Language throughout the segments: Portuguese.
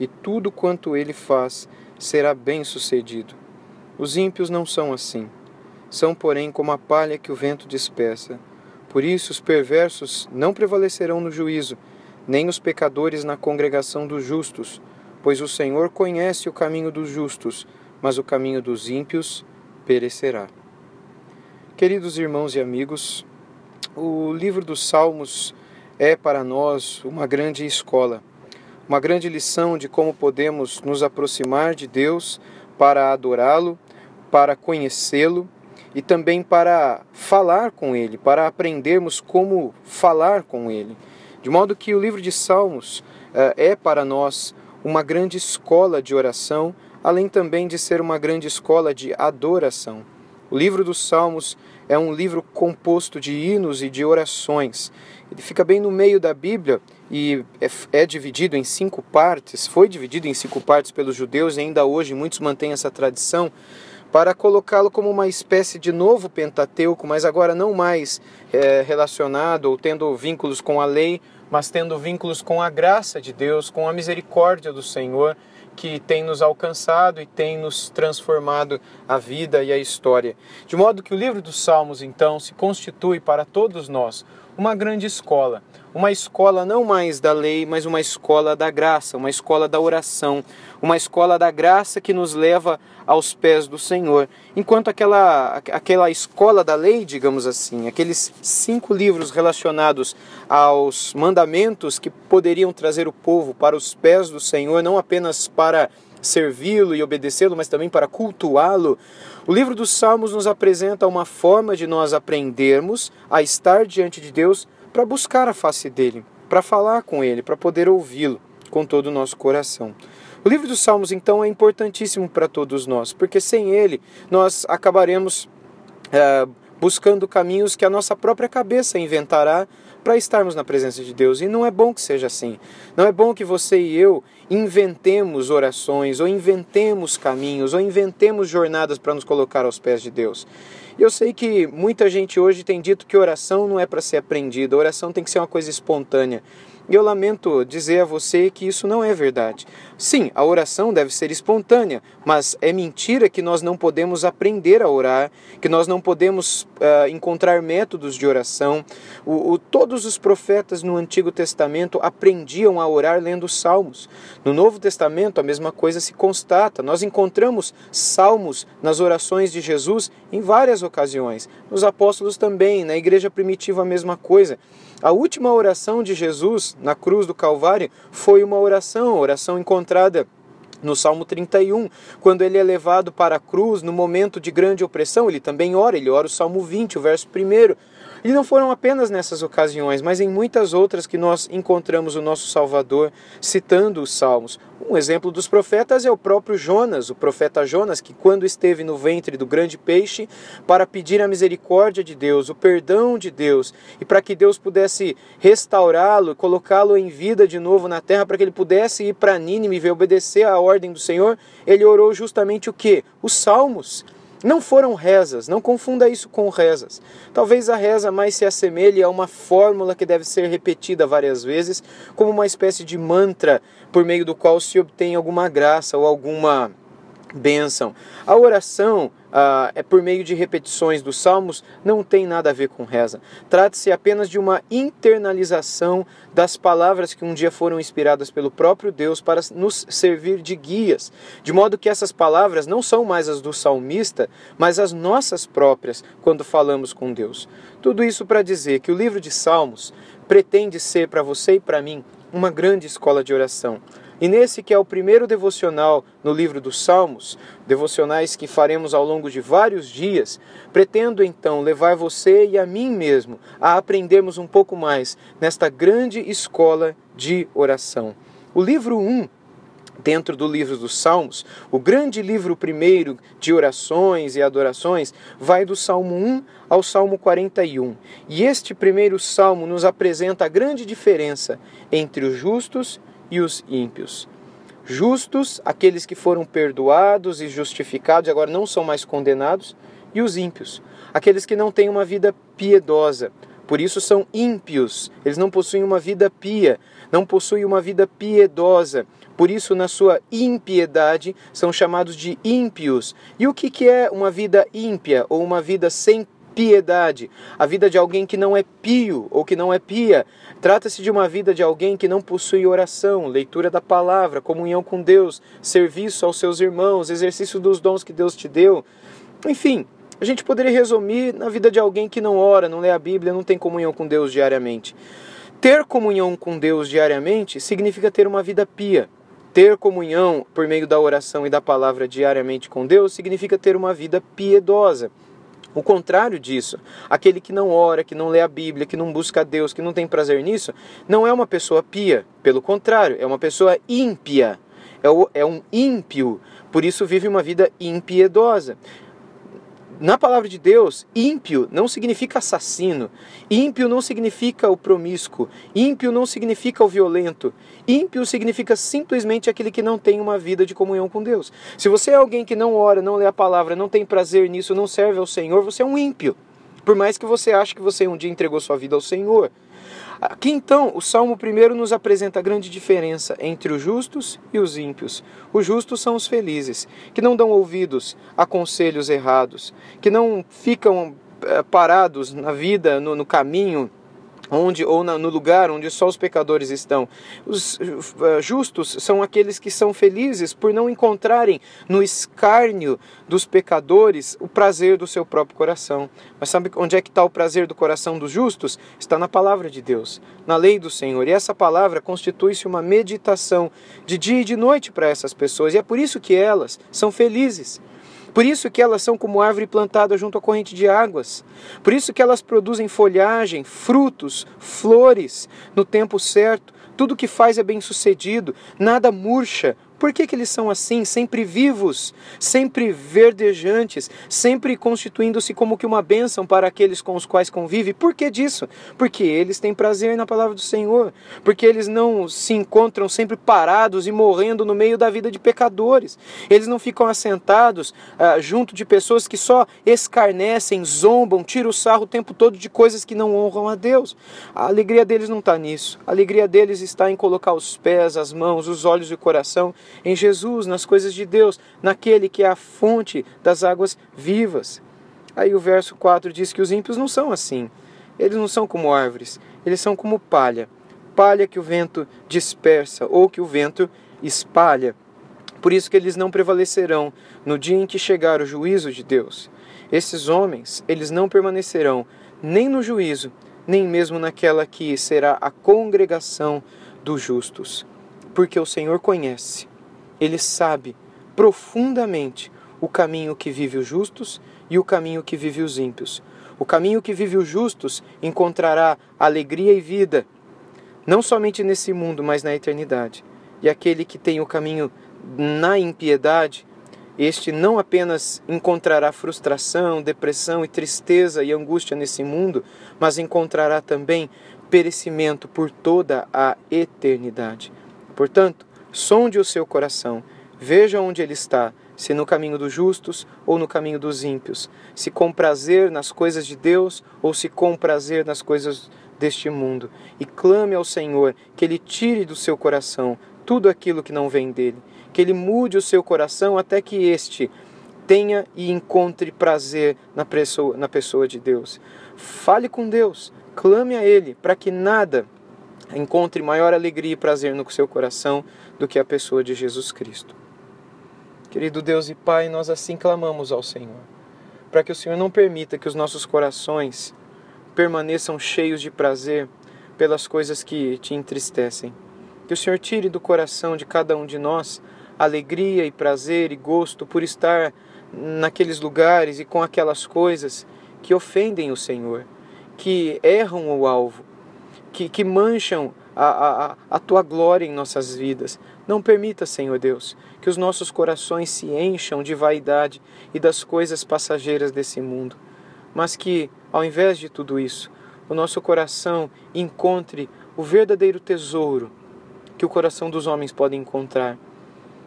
e tudo quanto ele faz será bem-sucedido. Os ímpios não são assim. São, porém, como a palha que o vento dispersa. Por isso, os perversos não prevalecerão no juízo, nem os pecadores na congregação dos justos, pois o Senhor conhece o caminho dos justos, mas o caminho dos ímpios perecerá. Queridos irmãos e amigos, o livro dos Salmos é para nós uma grande escola uma grande lição de como podemos nos aproximar de Deus para adorá-lo, para conhecê-lo e também para falar com Ele, para aprendermos como falar com Ele. De modo que o livro de Salmos uh, é para nós uma grande escola de oração, além também de ser uma grande escola de adoração. O livro dos Salmos é um livro composto de hinos e de orações. Ele fica bem no meio da Bíblia e é, é, dividido em cinco partes. Foi dividido em cinco partes pelos judeus e ainda hoje muitos mantêm essa tradição para colocá-lo como uma espécie de novo Pentateuco, mas agora não mais é, relacionado ou tendo vínculos com a lei, mas tendo vínculos com a graça de Deus, com a misericórdia do Senhor que tem nos alcançado e tem nos transformado a vida e a história. De modo que o livro dos Salmos, então, se constitui para todos nós uma grande escola. Uma escola não mais da lei, mas uma escola da graça, uma escola da oração, uma escola da graça que nos leva aos pés do Senhor. Enquanto aquela, aquela escola da lei, digamos assim, aqueles cinco livros relacionados aos mandamentos que poderiam trazer o povo para os pés do Senhor, não apenas para servi-lo e obedecê-lo, mas também para cultuá-lo. O livro dos Salmos nos apresenta uma forma de nós aprendermos a estar diante de Deus para buscar a face dele, para falar com ele, para poder ouvi-lo com todo o nosso coração. O livro dos Salmos, então, é importantíssimo para todos nós, porque sem ele nós acabaremos é, buscando caminhos que a nossa própria cabeça inventará para estarmos na presença de Deus. E não é bom que seja assim. Não é bom que você e eu inventemos orações, ou inventemos caminhos, ou inventemos jornadas para nos colocar aos pés de Deus. E eu sei que muita gente hoje tem dito que oração não é para ser aprendida, oração tem que ser uma coisa espontânea. E eu lamento dizer a você que isso não é verdade. Sim, a oração deve ser espontânea, mas é mentira que nós não podemos aprender a orar, que nós não podemos uh, encontrar métodos de oração. O, o, todos os profetas no Antigo Testamento aprendiam a orar lendo salmos. No Novo Testamento, a mesma coisa se constata. Nós encontramos salmos nas orações de Jesus em várias ocasiões. Nos apóstolos também, na igreja primitiva, a mesma coisa. A última oração de Jesus na cruz do Calvário foi uma oração, oração encontrada no Salmo 31, quando ele é levado para a cruz no momento de grande opressão, ele também ora, ele ora o Salmo 20, o verso 1. E não foram apenas nessas ocasiões, mas em muitas outras que nós encontramos o nosso Salvador citando os Salmos. Um exemplo dos profetas é o próprio Jonas, o profeta Jonas, que quando esteve no ventre do grande peixe para pedir a misericórdia de Deus, o perdão de Deus, e para que Deus pudesse restaurá-lo, colocá-lo em vida de novo na terra, para que ele pudesse ir para Nínive e obedecer à ordem do Senhor, ele orou justamente o que? Os Salmos. Não foram rezas, não confunda isso com rezas. Talvez a reza mais se assemelhe a uma fórmula que deve ser repetida várias vezes, como uma espécie de mantra por meio do qual se obtém alguma graça ou alguma bênção. A oração ah, é por meio de repetições dos salmos não tem nada a ver com reza. Trata-se apenas de uma internalização das palavras que um dia foram inspiradas pelo próprio Deus para nos servir de guias, de modo que essas palavras não são mais as do salmista, mas as nossas próprias quando falamos com Deus. Tudo isso para dizer que o livro de Salmos pretende ser para você e para mim uma grande escola de oração e nesse que é o primeiro devocional no livro dos Salmos, devocionais que faremos ao longo de vários dias, pretendo então levar você e a mim mesmo a aprendermos um pouco mais nesta grande escola de oração. O livro 1 dentro do livro dos Salmos, o grande livro primeiro de orações e adorações vai do Salmo 1 ao Salmo 41. E este primeiro salmo nos apresenta a grande diferença entre os justos e os ímpios. Justos, aqueles que foram perdoados e justificados e agora não são mais condenados, e os ímpios, aqueles que não têm uma vida piedosa, por isso são ímpios, eles não possuem uma vida pia, não possuem uma vida piedosa, por isso, na sua impiedade, são chamados de ímpios. E o que é uma vida ímpia ou uma vida sem piedade? A vida de alguém que não é pio ou que não é pia. Trata-se de uma vida de alguém que não possui oração, leitura da palavra, comunhão com Deus, serviço aos seus irmãos, exercício dos dons que Deus te deu. Enfim, a gente poderia resumir na vida de alguém que não ora, não lê a Bíblia, não tem comunhão com Deus diariamente. Ter comunhão com Deus diariamente significa ter uma vida pia. Ter comunhão por meio da oração e da palavra diariamente com Deus significa ter uma vida piedosa. O contrário disso, aquele que não ora, que não lê a Bíblia, que não busca Deus, que não tem prazer nisso, não é uma pessoa pia. Pelo contrário, é uma pessoa ímpia. É, é um ímpio. Por isso vive uma vida impiedosa na palavra de Deus, ímpio não significa assassino, ímpio não significa o promíscuo, ímpio não significa o violento, ímpio significa simplesmente aquele que não tem uma vida de comunhão com Deus. Se você é alguém que não ora, não lê a palavra, não tem prazer nisso, não serve ao Senhor, você é um ímpio. Por mais que você ache que você um dia entregou sua vida ao Senhor. Aqui então, o Salmo primeiro nos apresenta a grande diferença entre os justos e os ímpios. Os justos são os felizes, que não dão ouvidos a conselhos errados, que não ficam eh, parados na vida, no, no caminho onde ou no lugar onde só os pecadores estão. Os uh, justos são aqueles que são felizes por não encontrarem no escárnio dos pecadores o prazer do seu próprio coração. Mas sabe onde é que está o prazer do coração dos justos? Está na palavra de Deus, na lei do Senhor. E essa palavra constitui-se uma meditação de dia e de noite para essas pessoas. E é por isso que elas são felizes. Por isso que elas são como árvore plantada junto à corrente de águas. Por isso que elas produzem folhagem, frutos, flores no tempo certo. Tudo que faz é bem sucedido, nada murcha, por que, que eles são assim, sempre vivos, sempre verdejantes, sempre constituindo-se como que uma bênção para aqueles com os quais convive? Por que disso? Porque eles têm prazer na palavra do Senhor, porque eles não se encontram sempre parados e morrendo no meio da vida de pecadores, eles não ficam assentados ah, junto de pessoas que só escarnecem, zombam, tiram o sarro o tempo todo de coisas que não honram a Deus. A alegria deles não está nisso, a alegria deles está em colocar os pés, as mãos, os olhos e o coração em Jesus, nas coisas de Deus, naquele que é a fonte das águas vivas. Aí o verso 4 diz que os ímpios não são assim. Eles não são como árvores, eles são como palha. Palha que o vento dispersa ou que o vento espalha. Por isso que eles não prevalecerão no dia em que chegar o juízo de Deus. Esses homens, eles não permanecerão nem no juízo, nem mesmo naquela que será a congregação dos justos, porque o Senhor conhece ele sabe profundamente o caminho que vive os justos e o caminho que vive os ímpios. O caminho que vive os justos encontrará alegria e vida, não somente nesse mundo, mas na eternidade. E aquele que tem o caminho na impiedade, este não apenas encontrará frustração, depressão e tristeza e angústia nesse mundo, mas encontrará também perecimento por toda a eternidade. Portanto, Sonde o seu coração, veja onde ele está, se no caminho dos justos ou no caminho dos ímpios, se com prazer nas coisas de Deus ou se com prazer nas coisas deste mundo, e clame ao Senhor que ele tire do seu coração tudo aquilo que não vem dele, que ele mude o seu coração até que este tenha e encontre prazer na pessoa, na pessoa de Deus. Fale com Deus, clame a Ele, para que nada encontre maior alegria e prazer no seu coração do que a pessoa de Jesus Cristo. Querido Deus e Pai, nós assim clamamos ao Senhor, para que o Senhor não permita que os nossos corações permaneçam cheios de prazer pelas coisas que te entristecem. Que o Senhor tire do coração de cada um de nós alegria e prazer e gosto por estar naqueles lugares e com aquelas coisas que ofendem o Senhor, que erram o alvo, que, que mancham a, a, a tua glória em nossas vidas. Não permita, Senhor Deus, que os nossos corações se encham de vaidade e das coisas passageiras desse mundo, mas que, ao invés de tudo isso, o nosso coração encontre o verdadeiro tesouro que o coração dos homens pode encontrar,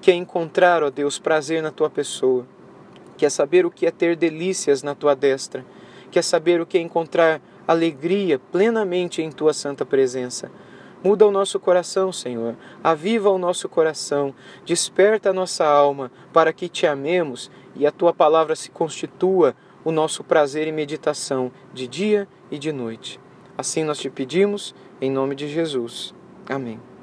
que é encontrar, ó Deus, prazer na tua pessoa, que é saber o que é ter delícias na tua destra, que é saber o que é encontrar alegria plenamente em tua santa presença. Muda o nosso coração, Senhor. Aviva o nosso coração. Desperta a nossa alma para que te amemos e a tua palavra se constitua o nosso prazer e meditação de dia e de noite. Assim nós te pedimos, em nome de Jesus. Amém.